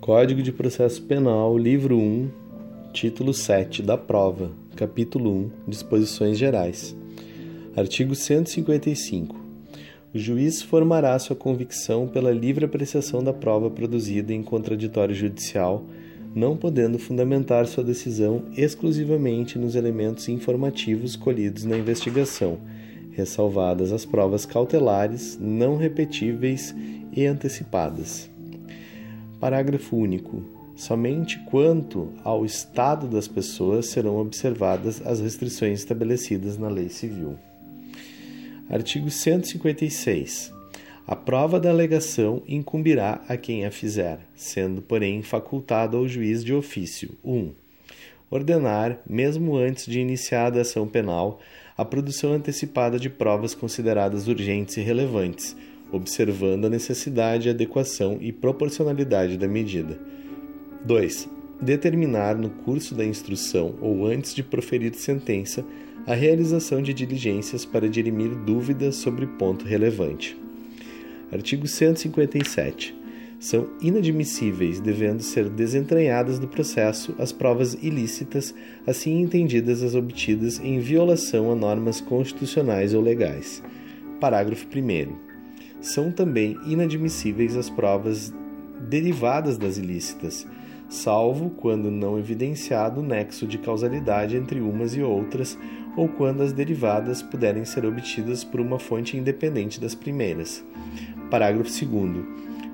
Código de Processo Penal, livro 1, título 7 da prova, capítulo 1, disposições gerais. Artigo 155. O juiz formará sua convicção pela livre apreciação da prova produzida em contraditório judicial, não podendo fundamentar sua decisão exclusivamente nos elementos informativos colhidos na investigação, ressalvadas as provas cautelares, não repetíveis e antecipadas. Parágrafo único. Somente quanto ao estado das pessoas serão observadas as restrições estabelecidas na lei civil. Artigo 156. A prova da alegação incumbirá a quem a fizer, sendo, porém, facultado ao juiz de ofício 1. Um, ordenar, mesmo antes de iniciada a ação penal, a produção antecipada de provas consideradas urgentes e relevantes, observando a necessidade, adequação e proporcionalidade da medida. 2. Determinar no curso da instrução ou antes de proferir sentença a realização de diligências para dirimir dúvidas sobre ponto relevante. Artigo 157. São inadmissíveis, devendo ser desentranhadas do processo, as provas ilícitas, assim entendidas as obtidas em violação a normas constitucionais ou legais. Parágrafo 1 são também inadmissíveis as provas derivadas das ilícitas, salvo quando não evidenciado o nexo de causalidade entre umas e outras, ou quando as derivadas puderem ser obtidas por uma fonte independente das primeiras. Parágrafo 2.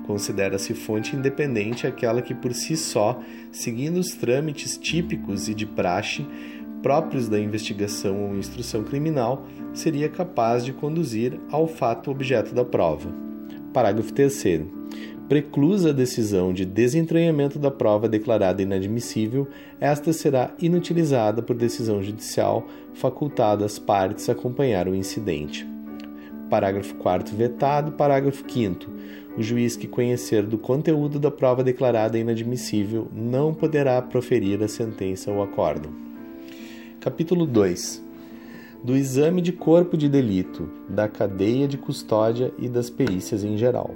Considera-se fonte independente aquela que por si só, seguindo os trâmites típicos e de praxe, próprios da investigação ou instrução criminal, seria capaz de conduzir ao fato objeto da prova. Parágrafo 3. Preclusa a decisão de desentranhamento da prova declarada inadmissível, esta será inutilizada por decisão judicial, facultada às partes acompanhar o incidente. Parágrafo 4 vetado. Parágrafo 5 O juiz que conhecer do conteúdo da prova declarada inadmissível não poderá proferir a sentença ou acórdão. Capítulo 2 Do exame de corpo de delito, da cadeia de custódia e das perícias em geral.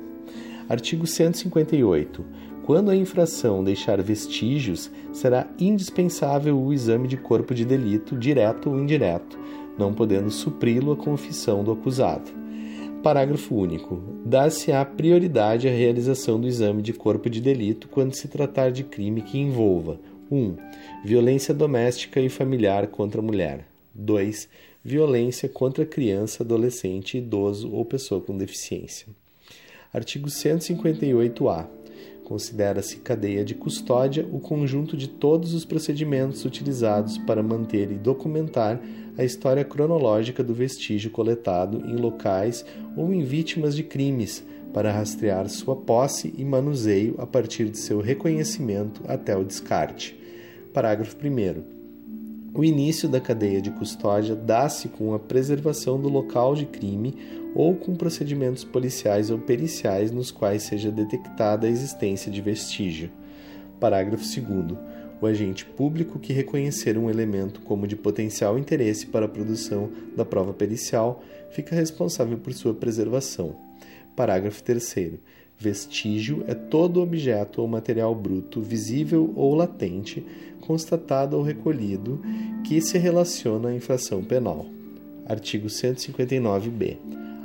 Artigo 158. Quando a infração deixar vestígios, será indispensável o exame de corpo de delito, direto ou indireto, não podendo supri-lo a confissão do acusado. Parágrafo único. Dar-se-á prioridade à realização do exame de corpo de delito quando se tratar de crime que envolva 1. Violência doméstica e familiar contra a mulher. 2. Violência contra criança, adolescente, idoso ou pessoa com deficiência. Artigo 158-A. Considera-se cadeia de custódia o conjunto de todos os procedimentos utilizados para manter e documentar a história cronológica do vestígio coletado em locais ou em vítimas de crimes, para rastrear sua posse e manuseio a partir de seu reconhecimento até o descarte. Parágrafo 1. O início da cadeia de custódia dá-se com a preservação do local de crime ou com procedimentos policiais ou periciais nos quais seja detectada a existência de vestígio. Parágrafo 2. O agente público que reconhecer um elemento como de potencial interesse para a produção da prova pericial fica responsável por sua preservação. Parágrafo 3. Vestígio é todo objeto ou material bruto, visível ou latente, constatado ou recolhido, que se relaciona à infração penal. Artigo 159b.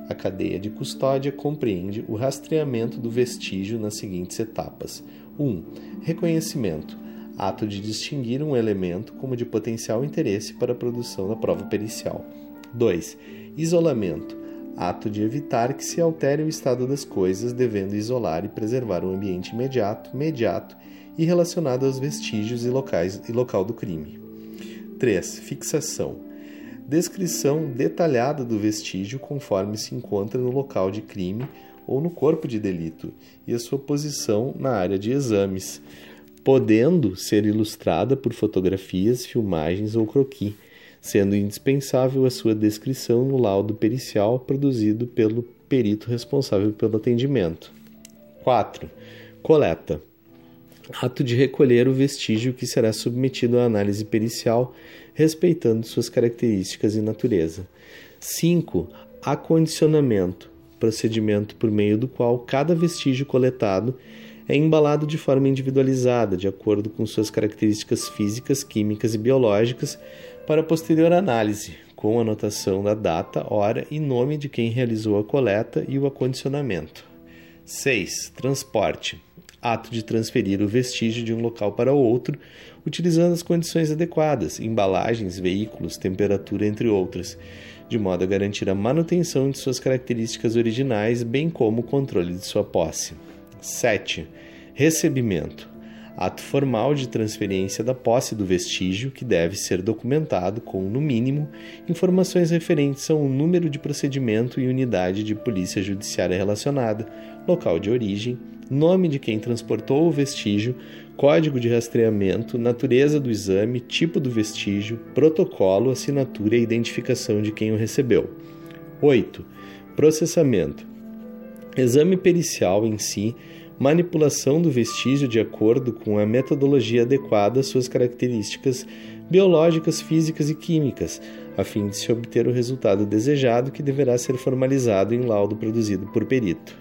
A cadeia de custódia compreende o rastreamento do vestígio nas seguintes etapas: 1. Reconhecimento ato de distinguir um elemento como de potencial interesse para a produção da prova pericial. 2. Isolamento ato de evitar que se altere o estado das coisas, devendo isolar e preservar o ambiente imediato, mediato e relacionado aos vestígios e, locais, e local do crime. 3. Fixação. Descrição detalhada do vestígio conforme se encontra no local de crime ou no corpo de delito e a sua posição na área de exames, podendo ser ilustrada por fotografias, filmagens ou croquis sendo indispensável a sua descrição no laudo pericial produzido pelo perito responsável pelo atendimento. 4. Coleta. Ato de recolher o vestígio que será submetido à análise pericial, respeitando suas características e natureza. 5. Acondicionamento. Procedimento por meio do qual cada vestígio coletado é embalado de forma individualizada, de acordo com suas características físicas, químicas e biológicas, para posterior análise, com anotação da data, hora e nome de quem realizou a coleta e o acondicionamento. 6. Transporte ato de transferir o vestígio de um local para outro, utilizando as condições adequadas, embalagens, veículos, temperatura, entre outras, de modo a garantir a manutenção de suas características originais, bem como o controle de sua posse. 7. Recebimento ato formal de transferência da posse do vestígio que deve ser documentado com, no mínimo, informações referentes ao número de procedimento e unidade de polícia judiciária relacionada, local de origem, nome de quem transportou o vestígio, código de rastreamento, natureza do exame, tipo do vestígio, protocolo, assinatura e identificação de quem o recebeu. 8. Processamento. Exame pericial em si, manipulação do vestígio de acordo com a metodologia adequada às suas características biológicas, físicas e químicas, a fim de se obter o resultado desejado que deverá ser formalizado em laudo produzido por perito.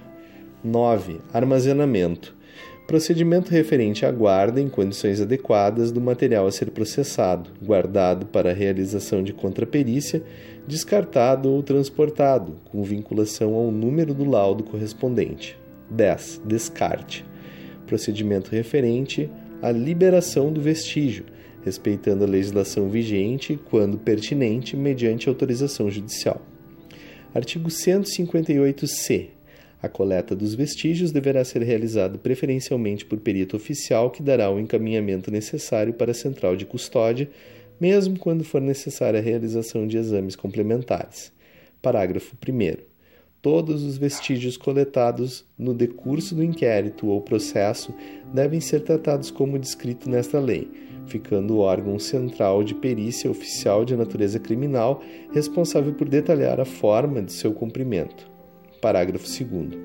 9. Armazenamento. Procedimento referente à guarda em condições adequadas do material a ser processado, guardado para a realização de contraperícia, descartado ou transportado, com vinculação ao número do laudo correspondente. 10. Descarte. Procedimento referente à liberação do vestígio, respeitando a legislação vigente quando pertinente, mediante autorização judicial. Artigo 158-C. A coleta dos vestígios deverá ser realizada preferencialmente por perito oficial que dará o encaminhamento necessário para a central de custódia, mesmo quando for necessária a realização de exames complementares. Parágrafo 1. Todos os vestígios coletados no decurso do inquérito ou processo devem ser tratados como descrito nesta lei, ficando o órgão central de perícia oficial de natureza criminal responsável por detalhar a forma de seu cumprimento. Parágrafo 2.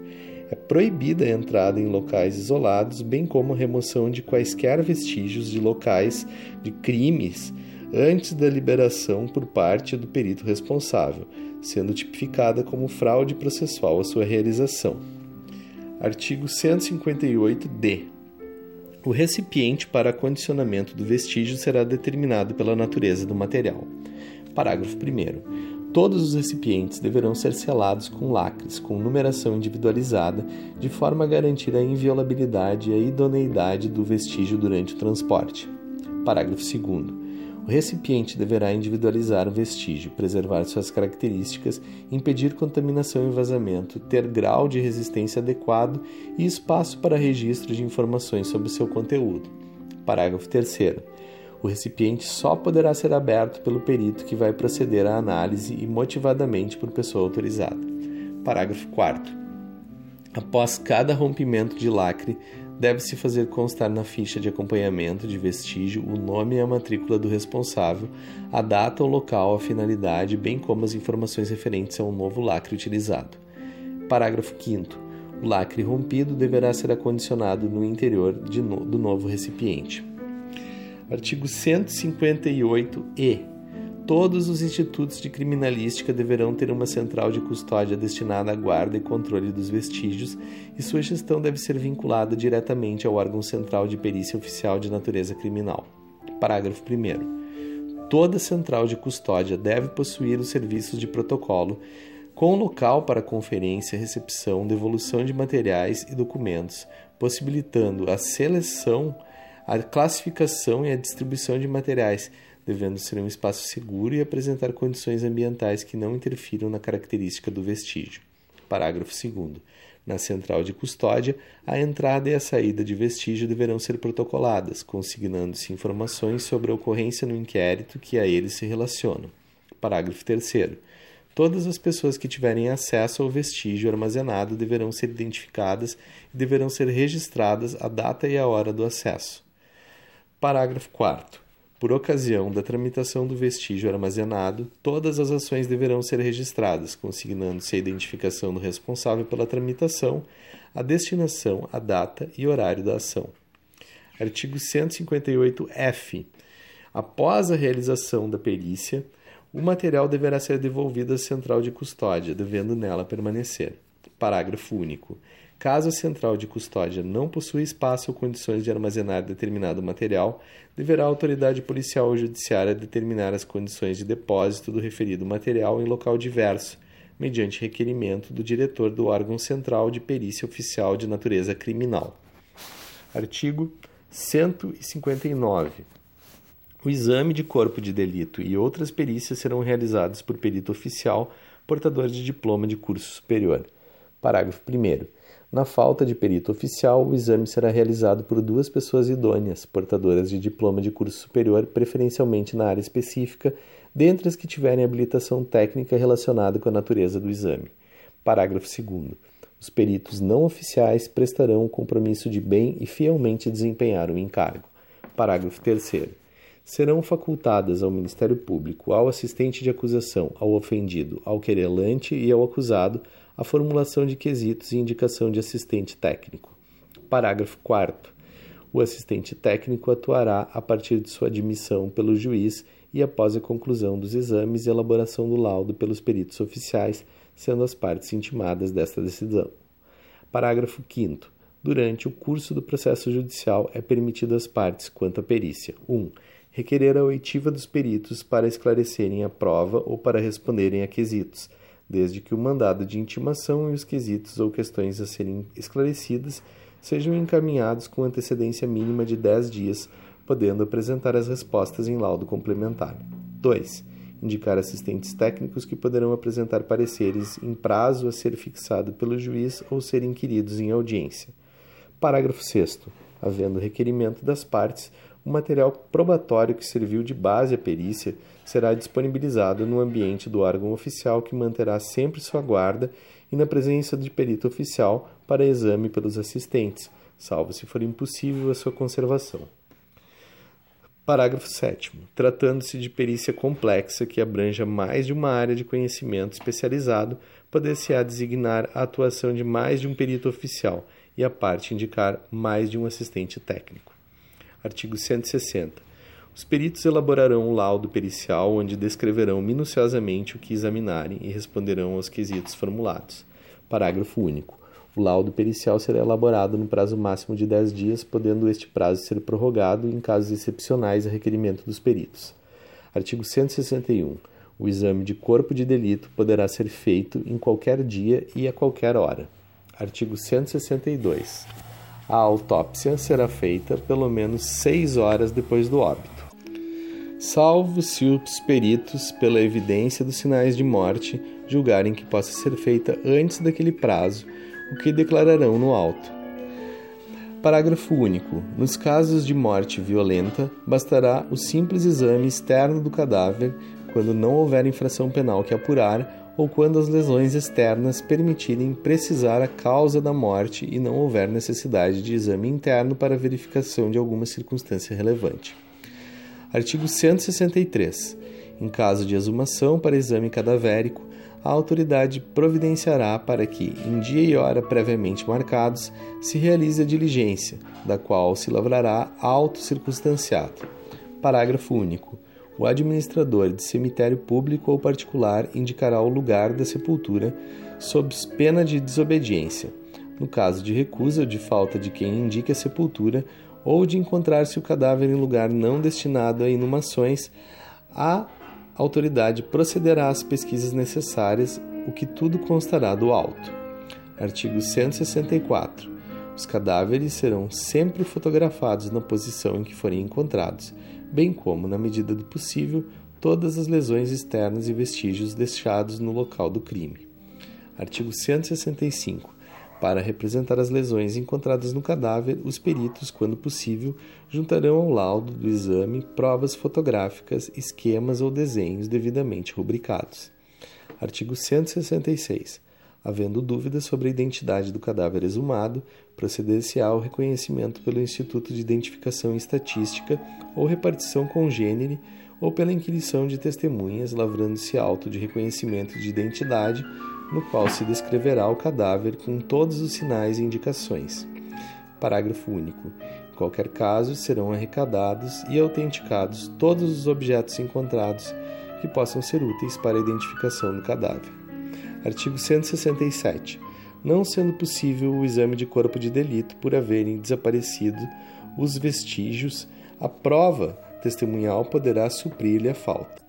É proibida a entrada em locais isolados, bem como a remoção de quaisquer vestígios de locais de crimes antes da liberação por parte do perito responsável, sendo tipificada como fraude processual a sua realização. Artigo 158-D. O recipiente para acondicionamento do vestígio será determinado pela natureza do material. Parágrafo 1. Todos os recipientes deverão ser selados com lacres com numeração individualizada, de forma a garantir a inviolabilidade e a idoneidade do vestígio durante o transporte. Parágrafo 2. O recipiente deverá individualizar o vestígio, preservar suas características, impedir contaminação e vazamento, ter grau de resistência adequado e espaço para registro de informações sobre seu conteúdo. Parágrafo 3. O recipiente só poderá ser aberto pelo perito que vai proceder à análise e motivadamente por pessoa autorizada. Parágrafo 4. Após cada rompimento de lacre, deve-se fazer constar na ficha de acompanhamento de vestígio o nome e a matrícula do responsável, a data, o local, a finalidade, bem como as informações referentes ao novo lacre utilizado. Parágrafo 5. O lacre rompido deverá ser acondicionado no interior no, do novo recipiente. Artigo 158-E. Todos os institutos de criminalística deverão ter uma central de custódia destinada à guarda e controle dos vestígios, e sua gestão deve ser vinculada diretamente ao órgão central de perícia oficial de natureza criminal. Parágrafo 1. Toda central de custódia deve possuir os serviços de protocolo, com local para conferência, recepção, devolução de materiais e documentos, possibilitando a seleção a classificação e a distribuição de materiais, devendo ser um espaço seguro e apresentar condições ambientais que não interfiram na característica do vestígio. Parágrafo 2. Na central de custódia, a entrada e a saída de vestígio deverão ser protocoladas, consignando-se informações sobre a ocorrência no inquérito que a eles se relacionam. Parágrafo 3. Todas as pessoas que tiverem acesso ao vestígio armazenado deverão ser identificadas e deverão ser registradas a data e a hora do acesso. Parágrafo 4. Por ocasião da tramitação do vestígio armazenado, todas as ações deverão ser registradas, consignando-se a identificação do responsável pela tramitação, a destinação, a data e horário da ação. Artigo 158-F. Após a realização da perícia, o material deverá ser devolvido à central de custódia, devendo nela permanecer. Parágrafo único. Caso a central de custódia não possua espaço ou condições de armazenar determinado material, deverá a autoridade policial ou judiciária determinar as condições de depósito do referido material em local diverso, mediante requerimento do diretor do órgão central de perícia oficial de natureza criminal. Artigo 159. O exame de corpo de delito e outras perícias serão realizados por perito oficial portador de diploma de curso superior. Parágrafo 1. Na falta de perito oficial, o exame será realizado por duas pessoas idôneas, portadoras de diploma de curso superior, preferencialmente na área específica, dentre as que tiverem habilitação técnica relacionada com a natureza do exame. Parágrafo 2. Os peritos não oficiais prestarão o compromisso de bem e fielmente desempenhar o encargo. Parágrafo 3. Serão facultadas ao Ministério Público, ao assistente de acusação, ao ofendido, ao querelante e ao acusado a formulação de quesitos e indicação de assistente técnico. Parágrafo 4. O assistente técnico atuará a partir de sua admissão pelo juiz e após a conclusão dos exames e elaboração do laudo pelos peritos oficiais, sendo as partes intimadas desta decisão. Parágrafo 5. Durante o curso do processo judicial é permitido às partes, quanto à perícia: 1. Um, requerer a oitiva dos peritos para esclarecerem a prova ou para responderem a quesitos desde que o mandado de intimação e os quesitos ou questões a serem esclarecidas sejam encaminhados com antecedência mínima de 10 dias, podendo apresentar as respostas em laudo complementar. 2. Indicar assistentes técnicos que poderão apresentar pareceres em prazo a ser fixado pelo juiz ou ser inquiridos em audiência. Parágrafo 6. Havendo requerimento das partes, o material probatório que serviu de base à perícia será disponibilizado no ambiente do órgão oficial que manterá sempre sua guarda e na presença de perito oficial para exame pelos assistentes, salvo se for impossível a sua conservação. Parágrafo 7. Tratando-se de perícia complexa que abranja mais de uma área de conhecimento especializado, poder-se-á designar a atuação de mais de um perito oficial e a parte indicar mais de um assistente técnico. Artigo 160. Os peritos elaborarão um laudo pericial onde descreverão minuciosamente o que examinarem e responderão aos quesitos formulados. Parágrafo único. O laudo pericial será elaborado no prazo máximo de 10 dias, podendo este prazo ser prorrogado em casos excepcionais a requerimento dos peritos. Artigo 161. O exame de corpo de delito poderá ser feito em qualquer dia e a qualquer hora. Artigo 162 a autópsia será feita pelo menos seis horas depois do óbito. Salvo se os peritos, pela evidência dos sinais de morte, julgarem que possa ser feita antes daquele prazo, o que declararão no auto. Parágrafo único. Nos casos de morte violenta, bastará o simples exame externo do cadáver quando não houver infração penal que apurar ou quando as lesões externas permitirem precisar a causa da morte e não houver necessidade de exame interno para verificação de alguma circunstância relevante. Artigo 163. Em caso de exumação para exame cadavérico, a autoridade providenciará para que, em dia e hora previamente marcados, se realize a diligência, da qual se lavrará auto circunstanciado. Parágrafo único. O administrador de cemitério público ou particular indicará o lugar da sepultura sob pena de desobediência. No caso de recusa ou de falta de quem indique a sepultura, ou de encontrar-se o cadáver em lugar não destinado a inumações, a autoridade procederá às pesquisas necessárias, o que tudo constará do auto. Artigo 164. Os cadáveres serão sempre fotografados na posição em que forem encontrados, bem como, na medida do possível, todas as lesões externas e vestígios deixados no local do crime. Artigo 165. Para representar as lesões encontradas no cadáver, os peritos, quando possível, juntarão ao laudo do exame provas fotográficas, esquemas ou desenhos devidamente rubricados. Artigo 166. Havendo dúvidas sobre a identidade do cadáver exumado, proceder-se ao reconhecimento pelo Instituto de Identificação e Estatística ou repartição congênere ou pela inquirição de testemunhas, lavrando-se auto de reconhecimento de identidade, no qual se descreverá o cadáver com todos os sinais e indicações. Parágrafo único. Em qualquer caso, serão arrecadados e autenticados todos os objetos encontrados que possam ser úteis para a identificação do cadáver. Artigo 167. não sendo possível o exame de corpo de delito por haverem desaparecido os vestígios, a prova testemunhal poderá suprir-lhe a falta.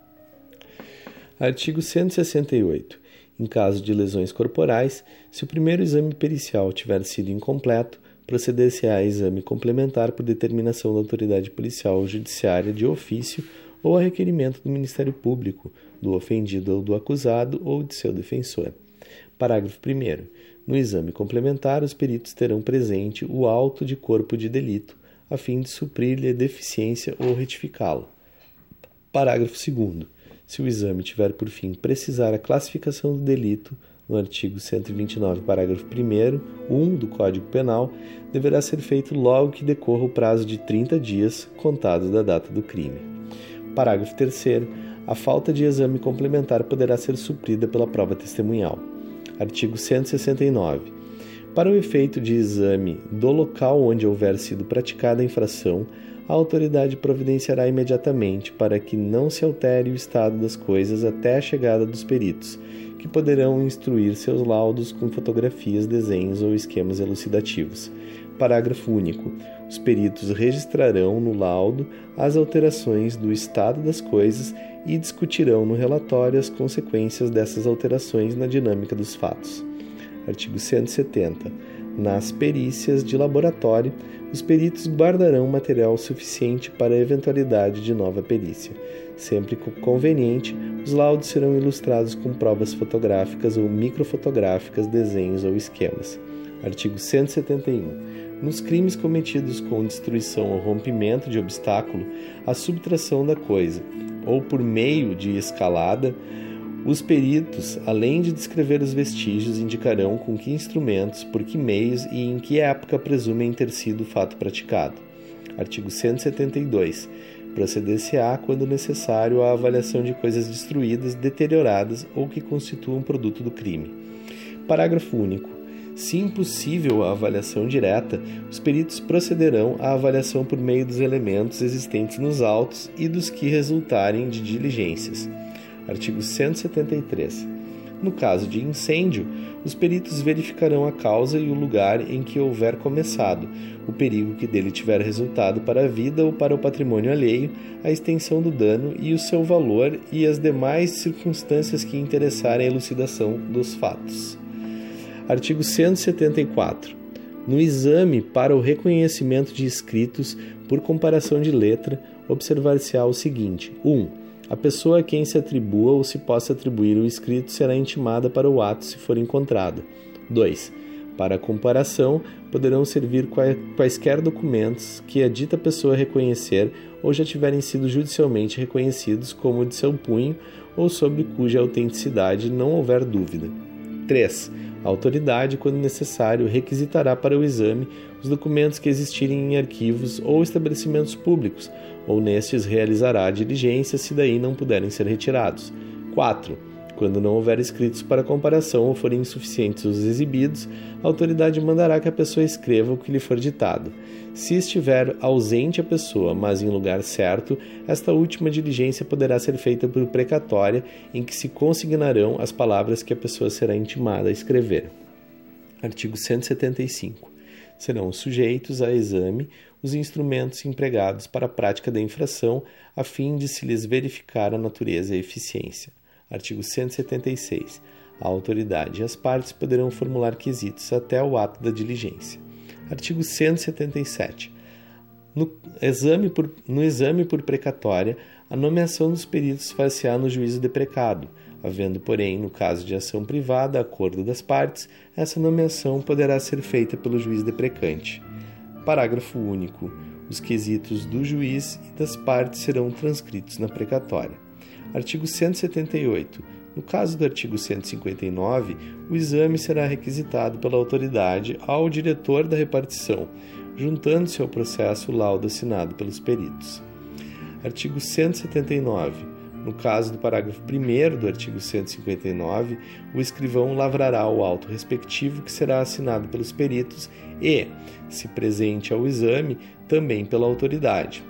Artigo 168. Em caso de lesões corporais, se o primeiro exame pericial tiver sido incompleto, proceder-se-á a exame complementar por determinação da autoridade policial ou judiciária de ofício ou a requerimento do Ministério Público, do ofendido ou do acusado ou de seu defensor. Parágrafo 1. No exame complementar, os peritos terão presente o auto de corpo de delito, a fim de suprir-lhe deficiência ou retificá-la. Parágrafo 2. Se o exame tiver por fim precisar a classificação do delito, no artigo 129, parágrafo 1, 1 do Código Penal, deverá ser feito logo que decorra o prazo de 30 dias contados da data do crime. Parágrafo 3. A falta de exame complementar poderá ser suprida pela prova testemunhal. Artigo 169. Para o efeito de exame do local onde houver sido praticada a infração, a autoridade providenciará imediatamente para que não se altere o estado das coisas até a chegada dos peritos, que poderão instruir seus laudos com fotografias, desenhos ou esquemas elucidativos. Parágrafo único. Os peritos registrarão no laudo as alterações do estado das coisas e discutirão no relatório as consequências dessas alterações na dinâmica dos fatos. Artigo 170. Nas perícias de laboratório, os peritos guardarão material suficiente para a eventualidade de nova perícia. Sempre conveniente, os laudos serão ilustrados com provas fotográficas ou microfotográficas, desenhos ou esquemas. Artigo 171. Nos crimes cometidos com destruição ou rompimento de obstáculo, a subtração da coisa, ou por meio de escalada, os peritos, além de descrever os vestígios, indicarão com que instrumentos, por que meios e em que época presumem ter sido o fato praticado. Artigo 172. Proceder-se-á, quando necessário, à avaliação de coisas destruídas, deterioradas ou que constituam produto do crime. Parágrafo único. Se impossível a avaliação direta, os peritos procederão à avaliação por meio dos elementos existentes nos autos e dos que resultarem de diligências. Artigo 173. No caso de incêndio, os peritos verificarão a causa e o lugar em que houver começado, o perigo que dele tiver resultado para a vida ou para o patrimônio alheio, a extensão do dano e o seu valor e as demais circunstâncias que interessarem a elucidação dos fatos. Artigo 174. No exame para o reconhecimento de escritos por comparação de letra, observar-se-á o seguinte: 1. Um, a pessoa a quem se atribua ou se possa atribuir o escrito será intimada para o ato se for encontrada. 2. Para comparação, poderão servir quaisquer documentos que a dita pessoa reconhecer ou já tiverem sido judicialmente reconhecidos como de seu punho ou sobre cuja autenticidade não houver dúvida. 3. A autoridade, quando necessário, requisitará para o exame os documentos que existirem em arquivos ou estabelecimentos públicos, ou nestes realizará a diligência se daí não puderem ser retirados. 4. Quando não houver escritos para comparação ou forem insuficientes os exibidos, a autoridade mandará que a pessoa escreva o que lhe for ditado. Se estiver ausente a pessoa, mas em lugar certo, esta última diligência poderá ser feita por precatória, em que se consignarão as palavras que a pessoa será intimada a escrever. Artigo 175. Serão sujeitos a exame os instrumentos empregados para a prática da infração, a fim de se lhes verificar a natureza e eficiência. Artigo 176. A autoridade e as partes poderão formular quesitos até o ato da diligência. Artigo 177. No exame por, no exame por precatória, a nomeação dos peritos far-se-á no juízo de precado, havendo, porém, no caso de ação privada, acordo das partes, essa nomeação poderá ser feita pelo juiz deprecante. Parágrafo único. Os quesitos do juiz e das partes serão transcritos na precatória. Artigo 178. No caso do artigo 159, o exame será requisitado pela autoridade ao diretor da repartição, juntando-se ao processo o laudo assinado pelos peritos. Artigo 179. No caso do parágrafo 1 do artigo 159, o escrivão lavrará o auto respectivo que será assinado pelos peritos e, se presente ao exame, também pela autoridade.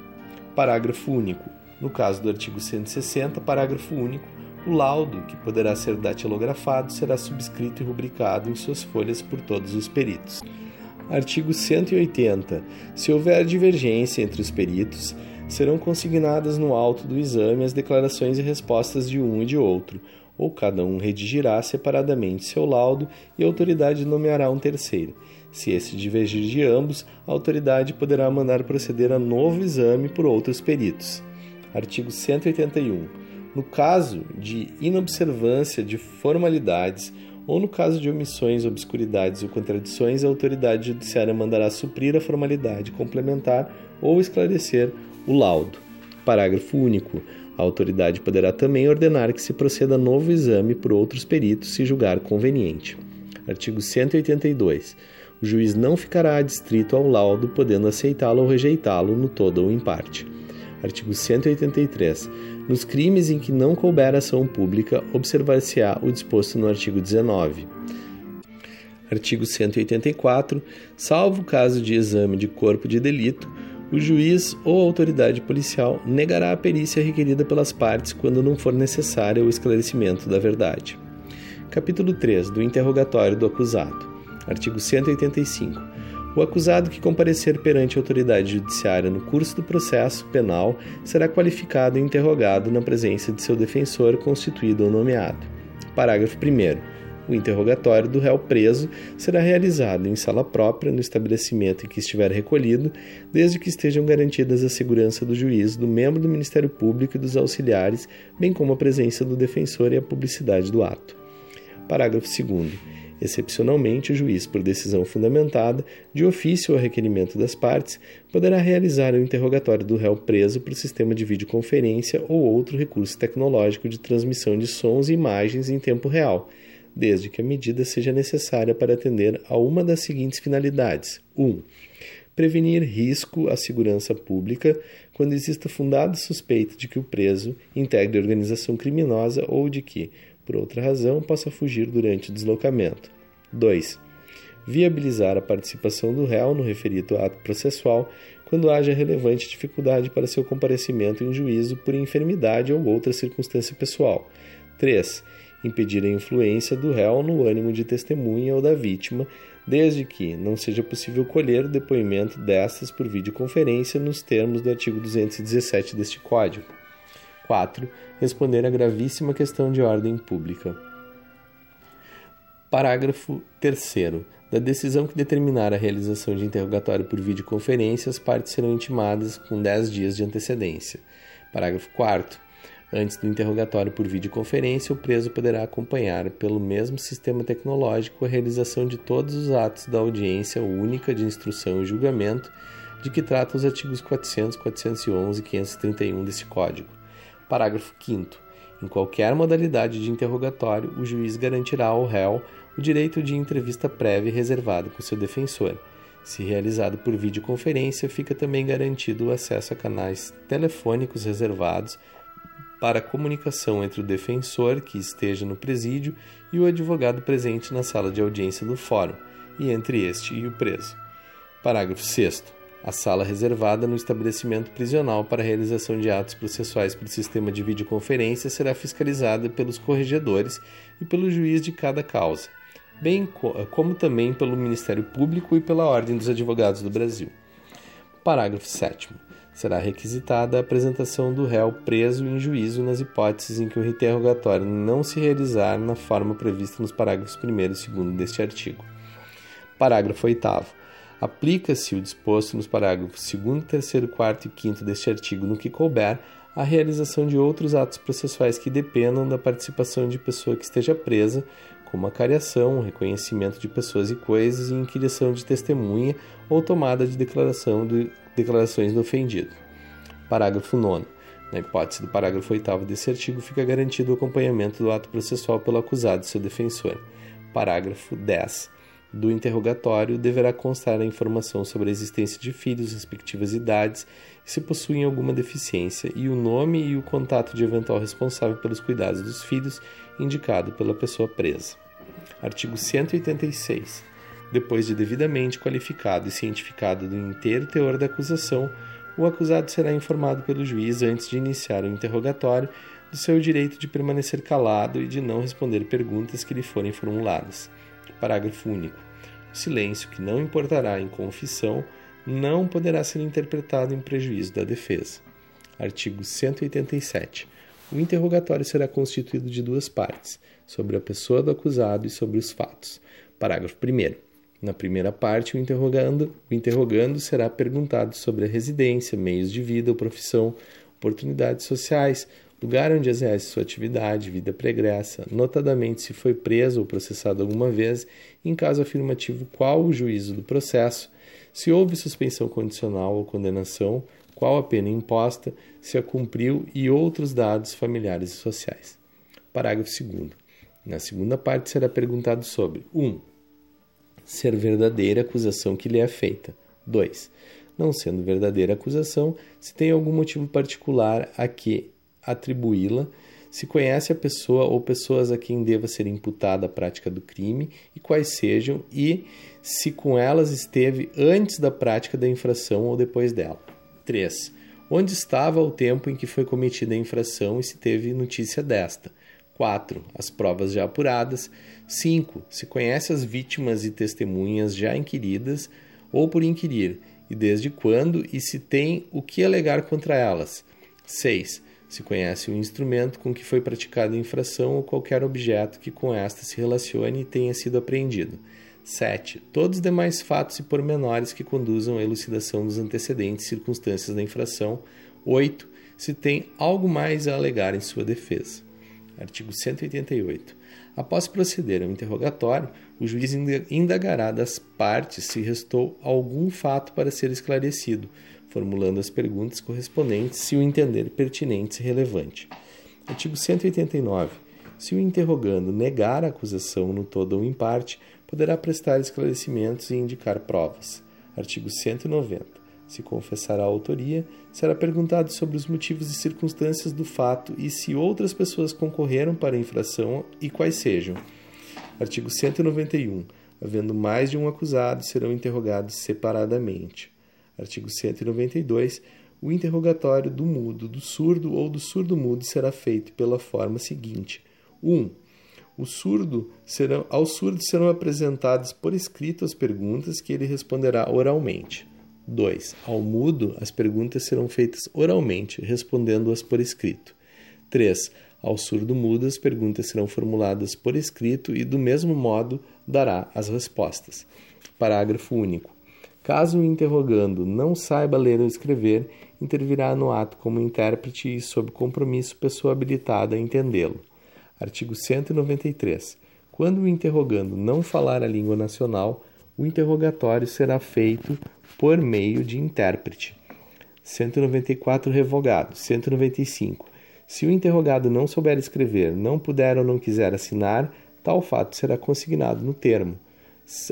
Parágrafo único. No caso do artigo 160, parágrafo único, O laudo, que poderá ser datilografado, será subscrito e rubricado em suas folhas por todos os peritos. Artigo 180. Se houver divergência entre os peritos, serão consignadas no auto do exame as declarações e respostas de um e de outro, ou cada um redigirá separadamente seu laudo e a autoridade nomeará um terceiro. Se esse divergir de ambos, a autoridade poderá mandar proceder a novo exame por outros peritos. Artigo 181. No caso de inobservância de formalidades ou no caso de omissões, obscuridades ou contradições, a autoridade judiciária mandará suprir a formalidade complementar ou esclarecer o laudo. Parágrafo único. A autoridade poderá também ordenar que se proceda a novo exame por outros peritos se julgar conveniente. Artigo 182. O juiz não ficará adstrito ao laudo, podendo aceitá-lo ou rejeitá-lo no todo ou em parte. Artigo 183. Nos crimes em que não couber ação pública, observar-se-á o disposto no artigo 19. Artigo 184. Salvo caso de exame de corpo de delito, o juiz ou autoridade policial negará a perícia requerida pelas partes quando não for necessário o esclarecimento da verdade. Capítulo 3 do interrogatório do acusado. Artigo 185. O acusado que comparecer perante a autoridade judiciária no curso do processo penal será qualificado e interrogado na presença de seu defensor constituído ou nomeado. Parágrafo 1. O interrogatório do réu preso será realizado em sala própria no estabelecimento em que estiver recolhido, desde que estejam garantidas a segurança do juiz, do membro do Ministério Público e dos auxiliares, bem como a presença do defensor e a publicidade do ato. Parágrafo 2. Excepcionalmente, o juiz, por decisão fundamentada, de ofício ou requerimento das partes, poderá realizar o interrogatório do réu preso por sistema de videoconferência ou outro recurso tecnológico de transmissão de sons e imagens em tempo real desde que a medida seja necessária para atender a uma das seguintes finalidades: 1. Um, prevenir risco à segurança pública quando exista fundado suspeito de que o preso integre organização criminosa ou de que, por outra razão, possa fugir durante o deslocamento. 2. Viabilizar a participação do réu no referido ato processual quando haja relevante dificuldade para seu comparecimento em juízo por enfermidade ou outra circunstância pessoal. 3 impedir a influência do réu no ânimo de testemunha ou da vítima, desde que não seja possível colher o depoimento destas por videoconferência nos termos do artigo 217 deste Código. 4. Responder a gravíssima questão de ordem pública. Parágrafo 3. Da decisão que determinar a realização de interrogatório por videoconferência, as partes serão intimadas com 10 dias de antecedência. Parágrafo 4. Antes do interrogatório por videoconferência, o preso poderá acompanhar, pelo mesmo sistema tecnológico, a realização de todos os atos da audiência única de instrução e julgamento, de que trata os artigos 400, 411 e 531 desse Código. Parágrafo 5. Em qualquer modalidade de interrogatório, o juiz garantirá ao réu o direito de entrevista prévia reservada com seu defensor. Se realizado por videoconferência, fica também garantido o acesso a canais telefônicos reservados para comunicação entre o defensor que esteja no presídio e o advogado presente na sala de audiência do fórum, e entre este e o preso. Parágrafo 6. A sala reservada no estabelecimento prisional para a realização de atos processuais por sistema de videoconferência será fiscalizada pelos corregedores e pelo juiz de cada causa, bem como também pelo Ministério Público e pela Ordem dos Advogados do Brasil. Parágrafo 7 será requisitada a apresentação do réu preso em juízo nas hipóteses em que o interrogatório não se realizar na forma prevista nos parágrafos 1 e 2 deste artigo. Parágrafo 8. Aplica-se o disposto nos parágrafos 2, 3, 4 e 5 deste artigo no que couber a realização de outros atos processuais que dependam da participação de pessoa que esteja presa, como a cariação, reconhecimento de pessoas e coisas e inquirição de testemunha ou tomada de declaração do declarações do ofendido. Parágrafo 9. Na hipótese do parágrafo 8 desse artigo, fica garantido o acompanhamento do ato processual pelo acusado e seu defensor. Parágrafo 10. Do interrogatório deverá constar a informação sobre a existência de filhos, respectivas idades se possuem alguma deficiência, e o nome e o contato de eventual responsável pelos cuidados dos filhos, indicado pela pessoa presa. Artigo 186 depois de devidamente qualificado e cientificado do inteiro teor da acusação, o acusado será informado pelo juiz antes de iniciar o interrogatório do seu direito de permanecer calado e de não responder perguntas que lhe forem formuladas. Parágrafo único. O silêncio que não importará em confissão não poderá ser interpretado em prejuízo da defesa. Artigo 187. O interrogatório será constituído de duas partes, sobre a pessoa do acusado e sobre os fatos. Parágrafo 1. Na primeira parte, o interrogando, o interrogando será perguntado sobre a residência, meios de vida ou profissão, oportunidades sociais, lugar onde exerce sua atividade, vida pregressa, notadamente se foi preso ou processado alguma vez, em caso afirmativo, qual o juízo do processo, se houve suspensão condicional ou condenação, qual a pena imposta, se a cumpriu e outros dados familiares e sociais. Parágrafo 2. Na segunda parte será perguntado sobre 1. Um, ser verdadeira a acusação que lhe é feita. 2. Não sendo verdadeira a acusação, se tem algum motivo particular a que atribuí-la, se conhece a pessoa ou pessoas a quem deva ser imputada a prática do crime e quais sejam, e se com elas esteve antes da prática da infração ou depois dela. 3. Onde estava ao tempo em que foi cometida a infração e se teve notícia desta. 4. As provas já apuradas. 5. Se conhece as vítimas e testemunhas já inquiridas ou por inquirir, e desde quando, e se tem o que alegar contra elas. 6 se conhece o instrumento com que foi praticada a infração ou qualquer objeto que com esta se relacione e tenha sido apreendido. 7. Todos os demais fatos e pormenores que conduzam à elucidação dos antecedentes circunstâncias da infração. 8. Se tem algo mais a alegar em sua defesa. Artigo 188. Após proceder ao interrogatório, o juiz indagará das partes se restou algum fato para ser esclarecido, formulando as perguntas correspondentes se o entender pertinente e relevante. Artigo 189. Se o interrogando negar a acusação no todo ou em parte, poderá prestar esclarecimentos e indicar provas. Artigo 190. Se confessar a autoria, será perguntado sobre os motivos e circunstâncias do fato e se outras pessoas concorreram para a infração e quais sejam. Artigo 191. Havendo mais de um acusado, serão interrogados separadamente. Artigo 192. O interrogatório do mudo, do surdo ou do surdo-mudo será feito pela forma seguinte: 1. Um, o surdo serão, ao surdo serão apresentadas por escrito as perguntas que ele responderá oralmente. 2. Ao mudo, as perguntas serão feitas oralmente, respondendo-as por escrito. 3. Ao surdo-mudo, as perguntas serão formuladas por escrito e, do mesmo modo, dará as respostas. Parágrafo único. Caso o interrogando não saiba ler ou escrever, intervirá no ato como intérprete e, sob compromisso, pessoa habilitada a entendê-lo. Artigo 193. Quando o interrogando não falar a língua nacional, o interrogatório será feito por meio de intérprete. 194 revogado. 195. Se o interrogado não souber escrever, não puder ou não quiser assinar, tal fato será consignado no termo.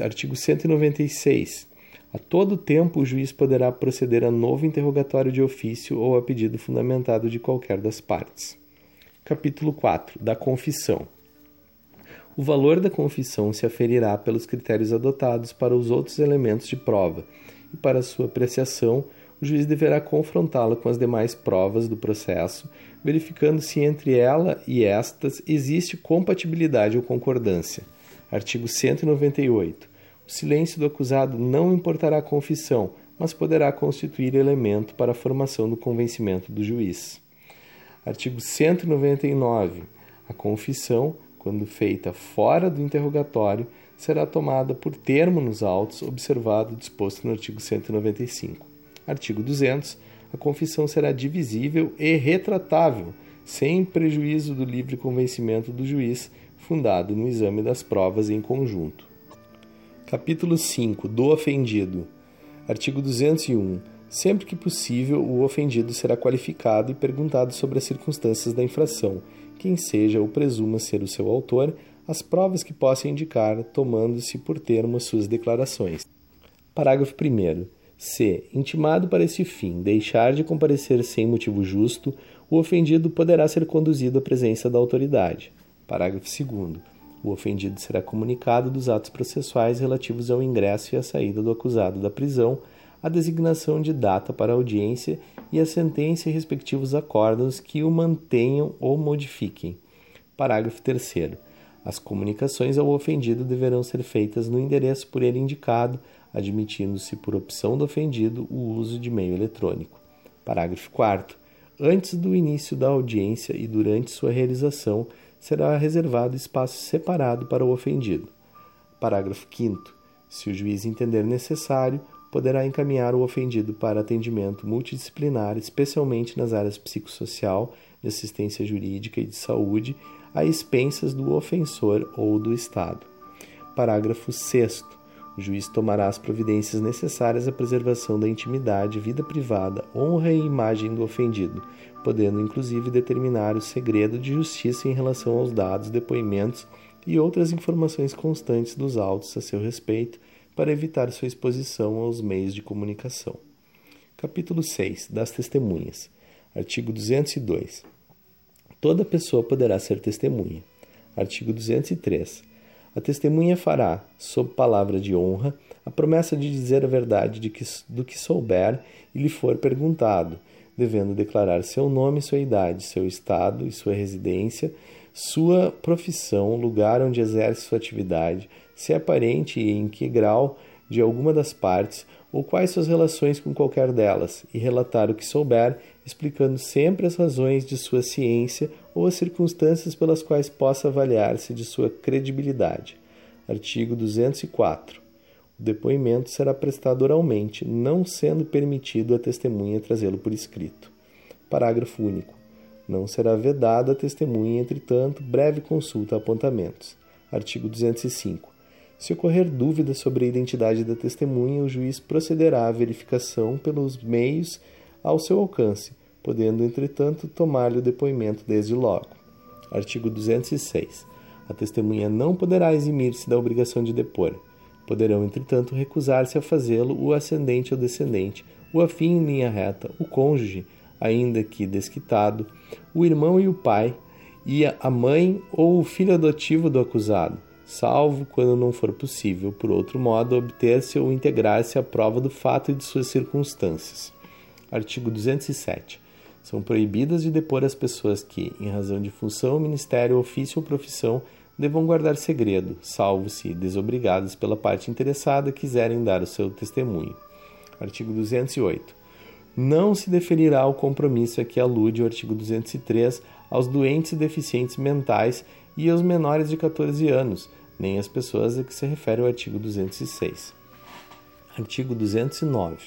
Artigo 196. A todo tempo, o juiz poderá proceder a novo interrogatório de ofício ou a pedido fundamentado de qualquer das partes. Capítulo 4 da Confissão. O valor da confissão se aferirá pelos critérios adotados para os outros elementos de prova, e para sua apreciação, o juiz deverá confrontá-la com as demais provas do processo, verificando se entre ela e estas existe compatibilidade ou concordância. Artigo 198. O silêncio do acusado não importará a confissão, mas poderá constituir elemento para a formação do convencimento do juiz. Artigo 199. A confissão, quando feita fora do interrogatório, será tomada por termo nos autos, observado disposto no artigo 195. Artigo 200. A confissão será divisível e retratável, sem prejuízo do livre convencimento do juiz, fundado no exame das provas em conjunto. Capítulo 5 do ofendido. Artigo 201. Sempre que possível, o ofendido será qualificado e perguntado sobre as circunstâncias da infração, quem seja ou presuma ser o seu autor, as provas que possa indicar, tomando-se por termo as suas declarações. Parágrafo 1. Se, intimado para esse fim, deixar de comparecer sem motivo justo, o ofendido poderá ser conduzido à presença da autoridade. Parágrafo 2. O ofendido será comunicado dos atos processuais relativos ao ingresso e à saída do acusado da prisão, a designação de data para audiência e a sentença e respectivos acórdãos que o mantenham ou modifiquem. Parágrafo 3. As comunicações ao ofendido deverão ser feitas no endereço por ele indicado, admitindo-se por opção do ofendido o uso de meio eletrônico. Parágrafo 4. Antes do início da audiência e durante sua realização, será reservado espaço separado para o ofendido. Parágrafo 5. Se o juiz entender necessário, poderá encaminhar o ofendido para atendimento multidisciplinar, especialmente nas áreas psicossocial, de assistência jurídica e de saúde, a expensas do ofensor ou do Estado. Parágrafo 6. O juiz tomará as providências necessárias à preservação da intimidade, vida privada, honra e imagem do ofendido, podendo inclusive determinar o segredo de justiça em relação aos dados, depoimentos e outras informações constantes dos autos a seu respeito, para evitar sua exposição aos meios de comunicação. Capítulo 6 das Testemunhas. Artigo 202. Toda pessoa poderá ser testemunha. Artigo 203. A testemunha fará, sob palavra de honra, a promessa de dizer a verdade de que, do que souber e lhe for perguntado, devendo declarar seu nome, sua idade, seu estado e sua residência, sua profissão, lugar onde exerce sua atividade, se é parente e em que grau de alguma das partes, ou quais suas relações com qualquer delas, e relatar o que souber, explicando sempre as razões de sua ciência ou as circunstâncias pelas quais possa avaliar-se de sua credibilidade. Artigo 204. O depoimento será prestado oralmente, não sendo permitido a testemunha trazê-lo por escrito. Parágrafo único. Não será vedada a testemunha, entretanto, breve consulta a apontamentos. Artigo 205. Se ocorrer dúvida sobre a identidade da testemunha, o juiz procederá à verificação pelos meios ao seu alcance, podendo, entretanto, tomar-lhe o depoimento desde logo. Artigo 206. A testemunha não poderá eximir-se da obrigação de depor. Poderão, entretanto, recusar-se a fazê-lo o ascendente ou descendente, o afim em linha reta, o cônjuge, ainda que desquitado, o irmão e o pai, e a mãe ou o filho adotivo do acusado, salvo quando não for possível, por outro modo, obter-se ou integrar-se à prova do fato e de suas circunstâncias. Artigo 207. São proibidas de depor as pessoas que, em razão de função, ministério, ofício ou profissão, devam guardar segredo, salvo se, desobrigadas pela parte interessada, quiserem dar o seu testemunho. Artigo 208. Não se deferirá o compromisso a que alude o artigo 203 aos doentes e deficientes mentais e aos menores de 14 anos, nem as pessoas a que se refere o artigo 206. Artigo 209.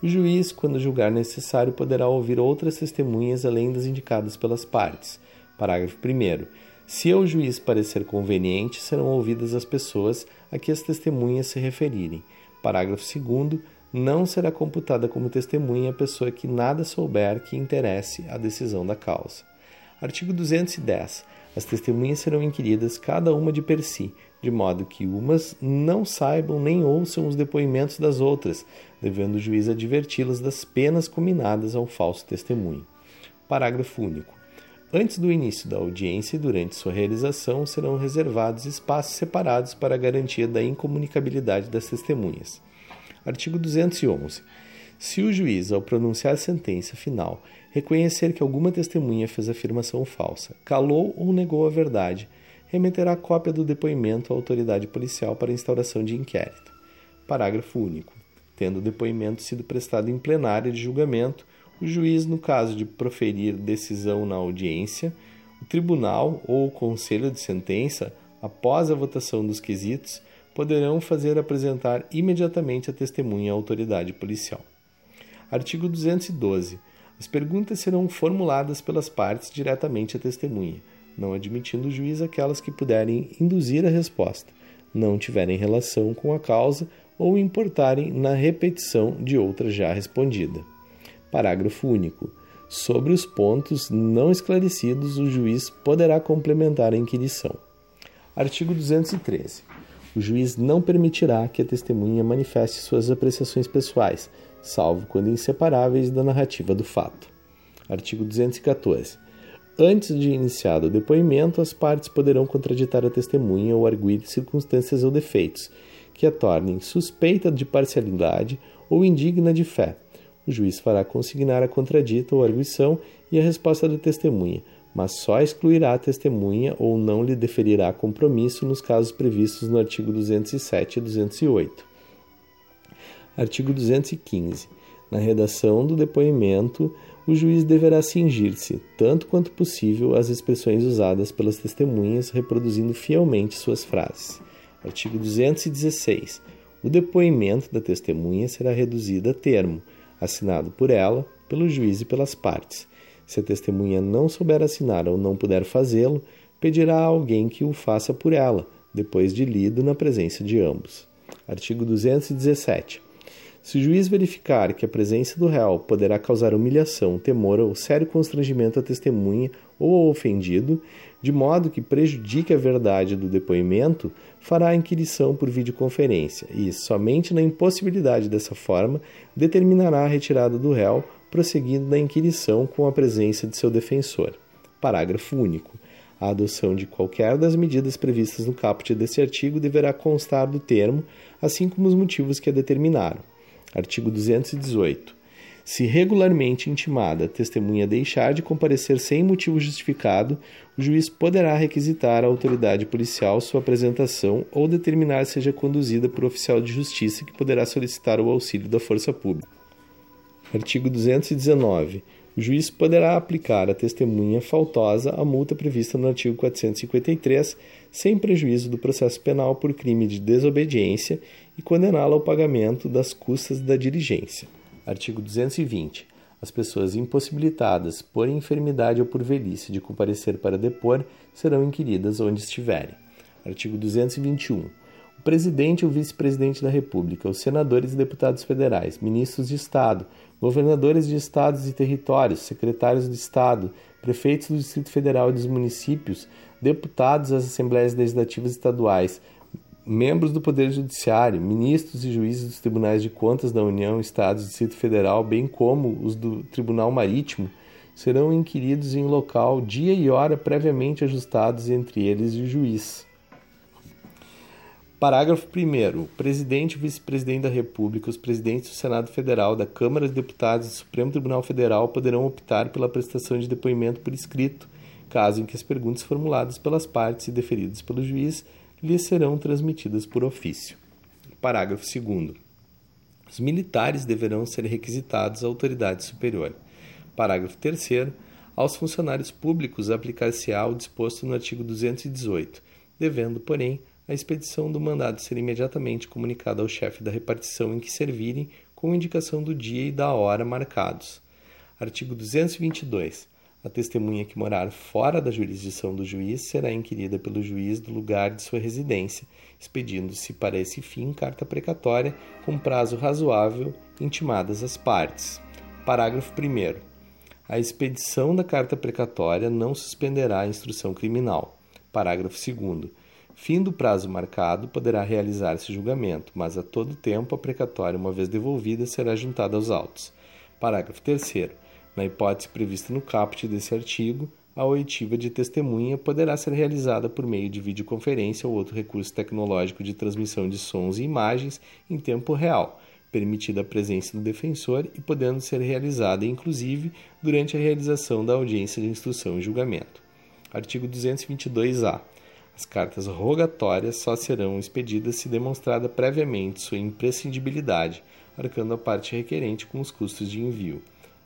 O juiz, quando julgar necessário, poderá ouvir outras testemunhas além das indicadas pelas partes. Parágrafo 1. Se ao juiz parecer conveniente, serão ouvidas as pessoas a que as testemunhas se referirem. Parágrafo 2. Não será computada como testemunha a pessoa que nada souber que interesse a decisão da causa. Artigo 210. As testemunhas serão inquiridas cada uma de per si, de modo que umas não saibam nem ouçam os depoimentos das outras, devendo o juiz adverti-las das penas combinadas ao falso testemunho. Parágrafo único. Antes do início da audiência e durante sua realização serão reservados espaços separados para a garantia da incomunicabilidade das testemunhas. Artigo 211. Se o juiz, ao pronunciar a sentença final, reconhecer que alguma testemunha fez afirmação falsa, calou ou negou a verdade, remeterá cópia do depoimento à autoridade policial para instauração de inquérito. Parágrafo único. Tendo o depoimento sido prestado em plenária de julgamento, o juiz, no caso de proferir decisão na audiência, o tribunal ou o conselho de sentença, após a votação dos quesitos, poderão fazer apresentar imediatamente a testemunha à autoridade policial. Artigo 212. As perguntas serão formuladas pelas partes diretamente à testemunha, não admitindo o juiz aquelas que puderem induzir a resposta, não tiverem relação com a causa ou importarem na repetição de outra já respondida. Parágrafo único. Sobre os pontos não esclarecidos, o juiz poderá complementar a inquirição. Artigo 213. O juiz não permitirá que a testemunha manifeste suas apreciações pessoais, salvo quando inseparáveis da narrativa do fato. Artigo 214. Antes de iniciado o depoimento, as partes poderão contraditar a testemunha ou arguir circunstâncias ou defeitos que a tornem suspeita de parcialidade ou indigna de fé. O juiz fará consignar a contradita ou arguição e a resposta da testemunha, mas só excluirá a testemunha ou não lhe deferirá compromisso nos casos previstos no artigo 207 e 208. Artigo 215. Na redação do depoimento, o juiz deverá cingir-se, tanto quanto possível, às expressões usadas pelas testemunhas, reproduzindo fielmente suas frases. Artigo 216. O depoimento da testemunha será reduzido a termo, assinado por ela, pelo juiz e pelas partes. Se a testemunha não souber assinar ou não puder fazê-lo, pedirá a alguém que o faça por ela, depois de lido na presença de ambos. Artigo 217. Se o juiz verificar que a presença do réu poderá causar humilhação, temor ou sério constrangimento à testemunha ou ao ofendido, de modo que prejudique a verdade do depoimento, fará a inquirição por videoconferência e, somente na impossibilidade dessa forma, determinará a retirada do réu, prosseguindo na inquirição com a presença de seu defensor. Parágrafo único. A adoção de qualquer das medidas previstas no caput desse artigo deverá constar do termo, assim como os motivos que a determinaram. Artigo 218. Se regularmente intimada a testemunha deixar de comparecer sem motivo justificado, o juiz poderá requisitar à autoridade policial sua apresentação ou determinar seja conduzida por oficial de justiça que poderá solicitar o auxílio da força pública. Artigo 219. O juiz poderá aplicar à testemunha faltosa a multa prevista no artigo 453, sem prejuízo do processo penal por crime de desobediência e condená-la ao pagamento das custas da diligência. Artigo 220. As pessoas impossibilitadas por enfermidade ou por velhice de comparecer para depor serão inquiridas onde estiverem. Artigo 221. O presidente ou vice-presidente da República, os senadores e deputados federais, ministros de Estado, governadores de estados e territórios, secretários de Estado, prefeitos do Distrito Federal e dos municípios, deputados das Assembleias Legislativas Estaduais, membros do Poder Judiciário, ministros e juízes dos Tribunais de Contas da União, Estados e Distrito Federal, bem como os do Tribunal Marítimo, serão inquiridos em local, dia e hora previamente ajustados entre eles e o juiz. Parágrafo 1. O presidente e vice-presidente da República, os presidentes do Senado Federal, da Câmara dos Deputados e do Supremo Tribunal Federal poderão optar pela prestação de depoimento por escrito, caso em que as perguntas formuladas pelas partes e deferidas pelo juiz lhes serão transmitidas por ofício. Parágrafo 2. Os militares deverão ser requisitados à autoridade superior. Parágrafo 3. Aos funcionários públicos aplicar-se-á o disposto no artigo 218, devendo, porém, a expedição do mandado ser imediatamente comunicada ao chefe da repartição em que servirem, com indicação do dia e da hora marcados. Artigo 222. A testemunha que morar fora da jurisdição do juiz será inquirida pelo juiz do lugar de sua residência, expedindo-se para esse fim carta precatória com prazo razoável, intimadas as partes. Parágrafo 1. A expedição da carta precatória não suspenderá a instrução criminal. Parágrafo 2. Fim do prazo marcado, poderá realizar-se julgamento, mas a todo tempo a precatória, uma vez devolvida, será juntada aos autos. Parágrafo 3. Na hipótese prevista no caput desse artigo, a oitiva de testemunha poderá ser realizada por meio de videoconferência ou outro recurso tecnológico de transmissão de sons e imagens em tempo real, permitida a presença do defensor e podendo ser realizada, inclusive, durante a realização da audiência de instrução e julgamento. Artigo 222-A. As cartas rogatórias só serão expedidas se demonstrada previamente sua imprescindibilidade, arcando a parte requerente com os custos de envio.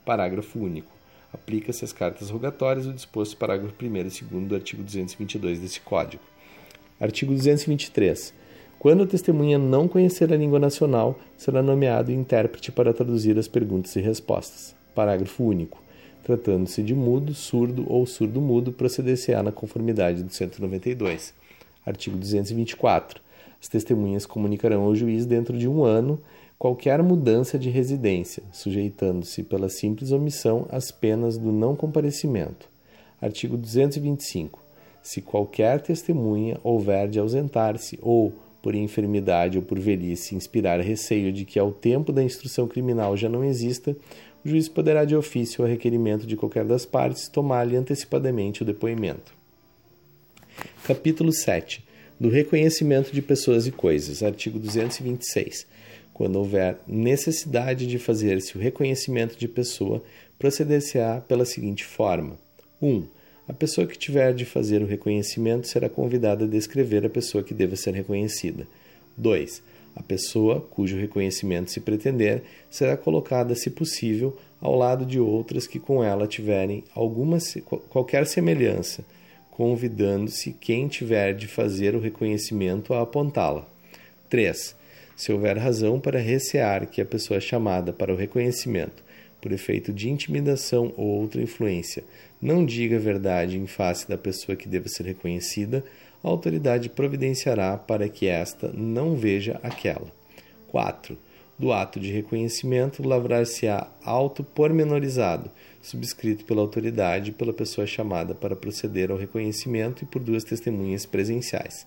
Parágrafo único. Aplica-se às cartas rogatórias o disposto parágrafo 1 e 2 do artigo 222 desse Código. Artigo 223. Quando a testemunha não conhecer a língua nacional, será nomeado intérprete para traduzir as perguntas e respostas. Parágrafo único. Tratando-se de mudo, surdo ou surdo-mudo, proceder-se-á na conformidade do 192. Artigo 224. As testemunhas comunicarão ao juiz dentro de um ano qualquer mudança de residência, sujeitando-se pela simples omissão às penas do não comparecimento. Artigo 225. Se qualquer testemunha houver de ausentar-se ou, por enfermidade ou por velhice, inspirar receio de que ao tempo da instrução criminal já não exista, o juiz poderá, de ofício ou requerimento de qualquer das partes, tomar-lhe antecipadamente o depoimento. Capítulo 7. do reconhecimento de pessoas e coisas. Artigo 226. Quando houver necessidade de fazer-se o reconhecimento de pessoa, proceder-se-á pela seguinte forma: 1. Um, a pessoa que tiver de fazer o reconhecimento será convidada a descrever a pessoa que deva ser reconhecida. 2. A pessoa cujo reconhecimento se pretender será colocada, se possível, ao lado de outras que com ela tiverem alguma qualquer semelhança, convidando-se quem tiver de fazer o reconhecimento a apontá-la. 3. Se houver razão para recear que a pessoa chamada para o reconhecimento, por efeito de intimidação ou outra influência, não diga a verdade em face da pessoa que deva ser reconhecida, a autoridade providenciará para que esta não veja aquela. 4. Do ato de reconhecimento, lavrar-se-á auto pormenorizado, subscrito pela autoridade e pela pessoa chamada para proceder ao reconhecimento e por duas testemunhas presenciais.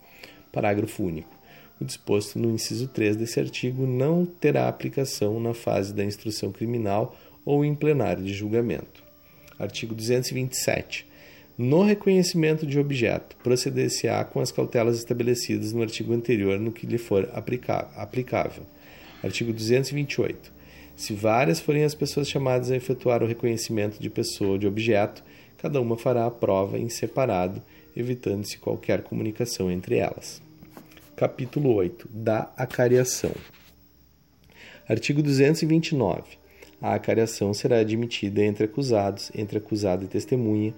Parágrafo único. O disposto no inciso 3 desse artigo não terá aplicação na fase da instrução criminal ou em plenário de julgamento. Artigo 227. No reconhecimento de objeto, proceder-se-á com as cautelas estabelecidas no artigo anterior no que lhe for aplicável. Artigo 228. Se várias forem as pessoas chamadas a efetuar o reconhecimento de pessoa ou de objeto, cada uma fará a prova em separado, evitando-se qualquer comunicação entre elas. Capítulo 8 da acariação. Artigo 229. A acariação será admitida entre acusados, entre acusado e testemunha,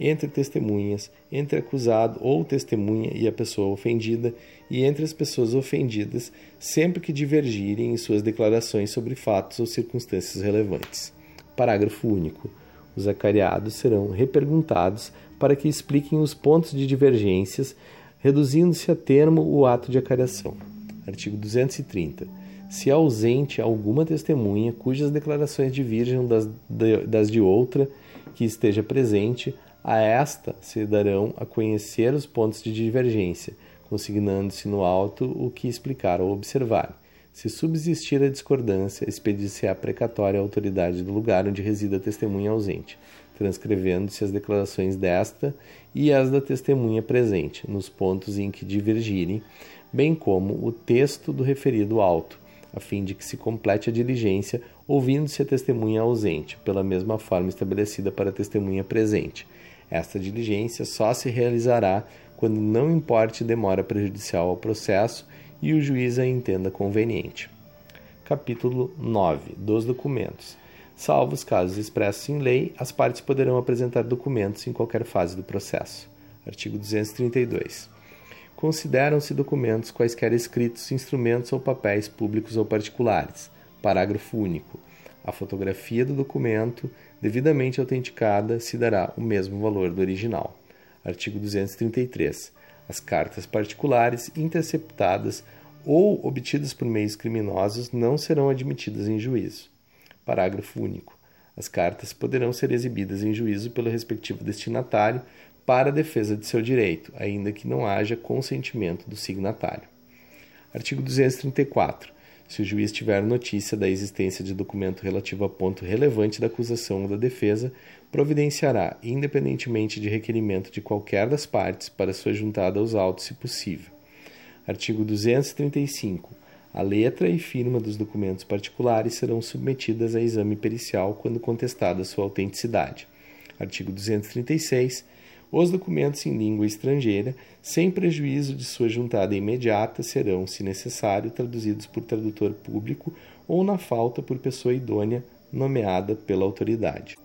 entre testemunhas, entre acusado ou testemunha e a pessoa ofendida, e entre as pessoas ofendidas, sempre que divergirem em suas declarações sobre fatos ou circunstâncias relevantes. Parágrafo único. Os acariados serão reperguntados para que expliquem os pontos de divergências, reduzindo-se a termo o ato de acariação. Artigo 230. Se ausente alguma testemunha cujas declarações divergem das de, das de outra que esteja presente, a esta se darão a conhecer os pontos de divergência, consignando-se no alto o que explicar ou observar. Se subsistir a discordância, expedir-se a precatória à autoridade do lugar onde resida a testemunha ausente, transcrevendo-se as declarações desta e as da testemunha presente, nos pontos em que divergirem, bem como o texto do referido auto, a fim de que se complete a diligência, ouvindo-se a testemunha ausente, pela mesma forma estabelecida para a testemunha presente esta diligência só se realizará quando não importe demora prejudicial ao processo e o juiz a entenda conveniente. Capítulo 9 dos documentos. Salvo os casos expressos em lei, as partes poderão apresentar documentos em qualquer fase do processo. Artigo 232. Consideram-se documentos quaisquer escritos, instrumentos ou papéis públicos ou particulares. Parágrafo único. A fotografia do documento devidamente autenticada, se dará o mesmo valor do original. Artigo 233. As cartas particulares interceptadas ou obtidas por meios criminosos não serão admitidas em juízo. Parágrafo único. As cartas poderão ser exibidas em juízo pelo respectivo destinatário para a defesa de seu direito, ainda que não haja consentimento do signatário. Artigo 234. Se o juiz tiver notícia da existência de documento relativo a ponto relevante da acusação ou da defesa, providenciará, independentemente de requerimento de qualquer das partes, para sua juntada aos autos, se possível. Artigo 235. A letra e firma dos documentos particulares serão submetidas a exame pericial quando contestada sua autenticidade. Artigo 236. Os documentos em língua estrangeira, sem prejuízo de sua juntada imediata, serão, se necessário, traduzidos por tradutor público ou, na falta, por pessoa idônea nomeada pela autoridade.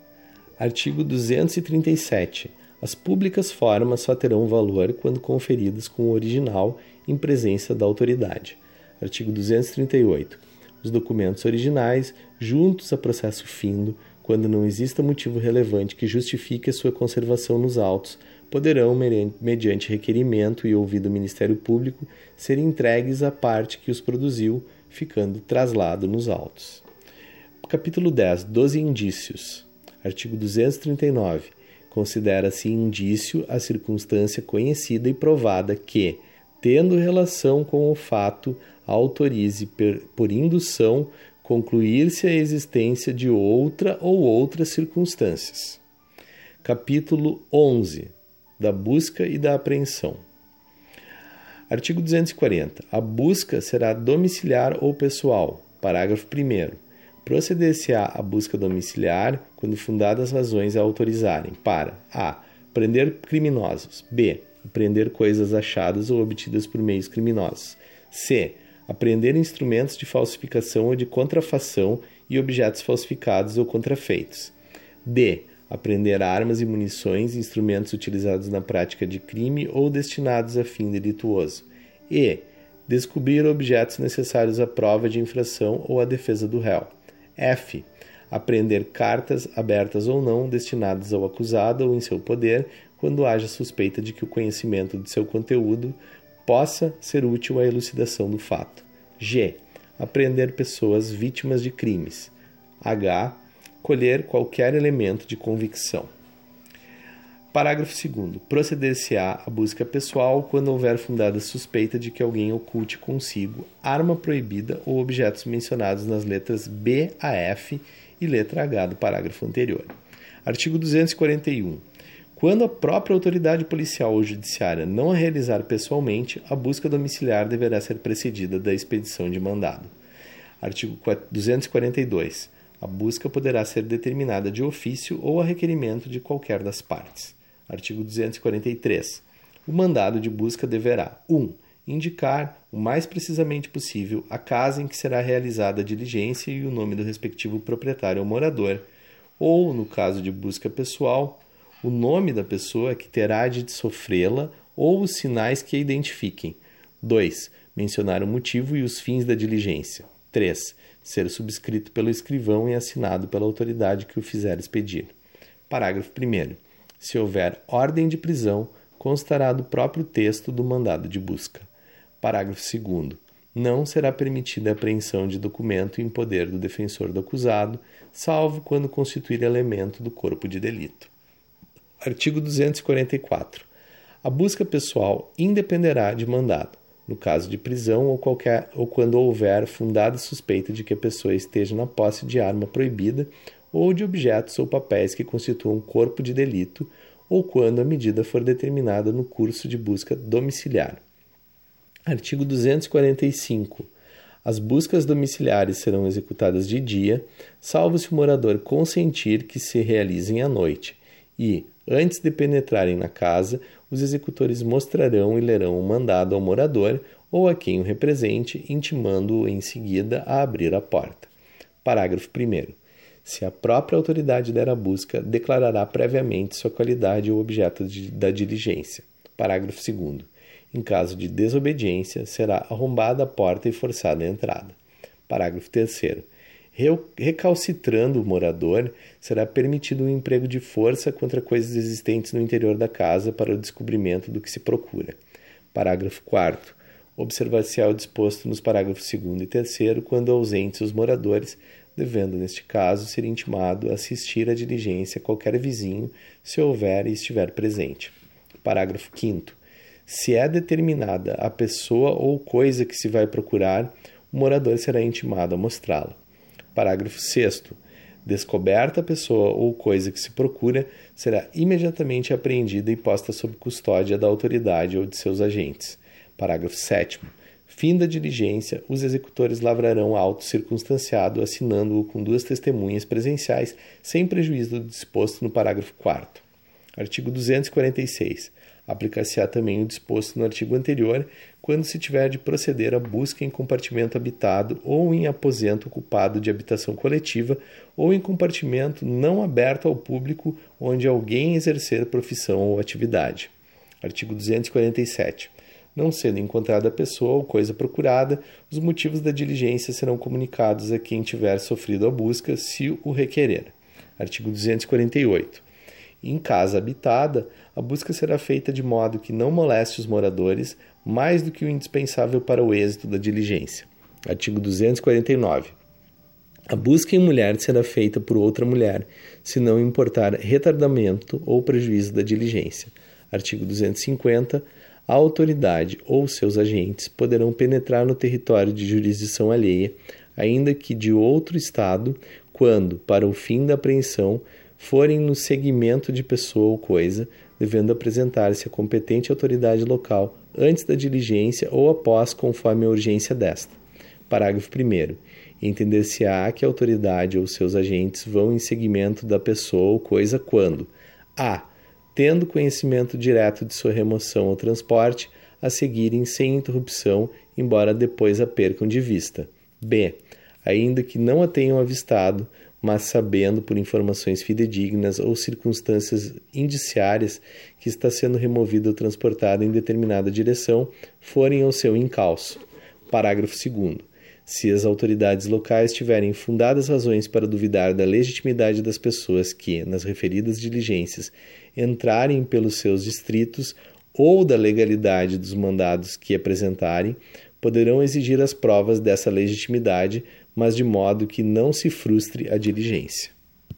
Artigo 237. As públicas formas só terão valor quando conferidas com o original em presença da autoridade. Artigo 238. Os documentos originais, juntos a processo findo, quando não exista motivo relevante que justifique a sua conservação nos autos, poderão, mediante requerimento e ouvido do Ministério Público, ser entregues à parte que os produziu, ficando traslado nos autos. Capítulo 10. Dos indícios. Artigo 239. Considera-se indício a circunstância conhecida e provada que, tendo relação com o fato, autorize por indução concluir-se a existência de outra ou outras circunstâncias. Capítulo 11 da busca e da apreensão. Artigo 240. A busca será domiciliar ou pessoal. Parágrafo 1. Proceder-se-á a busca domiciliar quando fundadas razões a autorizarem para a. prender criminosos, b. apreender coisas achadas ou obtidas por meios criminosos, c. apreender instrumentos de falsificação ou de contrafação e objetos falsificados ou contrafeitos, d apreender armas e munições e instrumentos utilizados na prática de crime ou destinados a fim delituoso. E. Descobrir objetos necessários à prova de infração ou à defesa do réu. F. Apreender cartas, abertas ou não, destinadas ao acusado ou em seu poder, quando haja suspeita de que o conhecimento de seu conteúdo possa ser útil à elucidação do fato. G. Apreender pessoas vítimas de crimes. H colher qualquer elemento de convicção. Parágrafo 2. Proceder-se-á a busca pessoal quando houver fundada suspeita de que alguém oculte consigo arma proibida ou objetos mencionados nas letras B a F e letra H do parágrafo anterior. Artigo 241. Quando a própria autoridade policial ou judiciária não a realizar pessoalmente, a busca domiciliar deverá ser precedida da expedição de mandado. Artigo 242. A busca poderá ser determinada de ofício ou a requerimento de qualquer das partes. Artigo 243. O mandado de busca deverá 1. Um, indicar, o mais precisamente possível, a casa em que será realizada a diligência e o nome do respectivo proprietário ou morador, ou, no caso de busca pessoal, o nome da pessoa que terá de sofrê-la ou os sinais que a identifiquem. 2. Mencionar o motivo e os fins da diligência. 3 ser subscrito pelo escrivão e assinado pela autoridade que o fizer expedir. Parágrafo 1. Se houver ordem de prisão, constará do próprio texto do mandado de busca. Parágrafo 2. Não será permitida a apreensão de documento em poder do defensor do acusado, salvo quando constituir elemento do corpo de delito. Artigo 244. A busca pessoal independerá de mandado no caso de prisão ou, qualquer, ou quando houver fundada suspeita de que a pessoa esteja na posse de arma proibida ou de objetos ou papéis que constituam corpo de delito, ou quando a medida for determinada no curso de busca domiciliar. Artigo 245. As buscas domiciliares serão executadas de dia, salvo se o morador consentir que se realizem à noite, e, antes de penetrarem na casa, os executores mostrarão e lerão o mandado ao morador ou a quem o represente, intimando-o em seguida a abrir a porta. Parágrafo 1. Se a própria autoridade der a busca, declarará previamente sua qualidade ou objeto de, da diligência. Parágrafo 2. Em caso de desobediência, será arrombada a porta e forçada a entrada. Parágrafo 3 recalcitrando o morador, será permitido um emprego de força contra coisas existentes no interior da casa para o descobrimento do que se procura. Parágrafo 4. Observar-se o disposto nos parágrafos 2 e 3 quando ausentes os moradores, devendo, neste caso, ser intimado a assistir à diligência qualquer vizinho, se houver e estiver presente. Parágrafo 5. Se é determinada a pessoa ou coisa que se vai procurar, o morador será intimado a mostrá-la. Parágrafo 6. Descoberta a pessoa ou coisa que se procura, será imediatamente apreendida e posta sob custódia da autoridade ou de seus agentes. Parágrafo 7. Fim da diligência, os executores lavrarão auto circunstanciado, assinando-o com duas testemunhas presenciais, sem prejuízo do disposto no parágrafo 4. Artigo 246. Aplicar-se-á também o disposto no artigo anterior quando se tiver de proceder à busca em compartimento habitado ou em aposento ocupado de habitação coletiva ou em compartimento não aberto ao público onde alguém exercer profissão ou atividade. Artigo 247. Não sendo encontrada a pessoa ou coisa procurada, os motivos da diligência serão comunicados a quem tiver sofrido a busca, se o requerer. Artigo 248. Em casa habitada, a busca será feita de modo que não moleste os moradores mais do que o indispensável para o êxito da diligência. Artigo 249. A busca em mulher será feita por outra mulher, se não importar retardamento ou prejuízo da diligência. Artigo 250. A autoridade ou seus agentes poderão penetrar no território de jurisdição alheia, ainda que de outro Estado, quando, para o fim da apreensão, forem no seguimento de pessoa ou coisa, devendo apresentar-se à competente autoridade local antes da diligência ou após, conforme a urgência desta. Parágrafo 1. Entender-se-á que a autoridade ou seus agentes vão em seguimento da pessoa ou coisa quando a. Tendo conhecimento direto de sua remoção ou transporte, a seguirem sem interrupção, embora depois a percam de vista. b. Ainda que não a tenham avistado, mas sabendo por informações fidedignas ou circunstâncias indiciárias que está sendo removida ou transportada em determinada direção, forem ao seu encalço. Parágrafo 2. Se as autoridades locais tiverem fundadas razões para duvidar da legitimidade das pessoas que, nas referidas diligências, entrarem pelos seus distritos ou da legalidade dos mandados que apresentarem, poderão exigir as provas dessa legitimidade, mas de modo que não se frustre a diligência.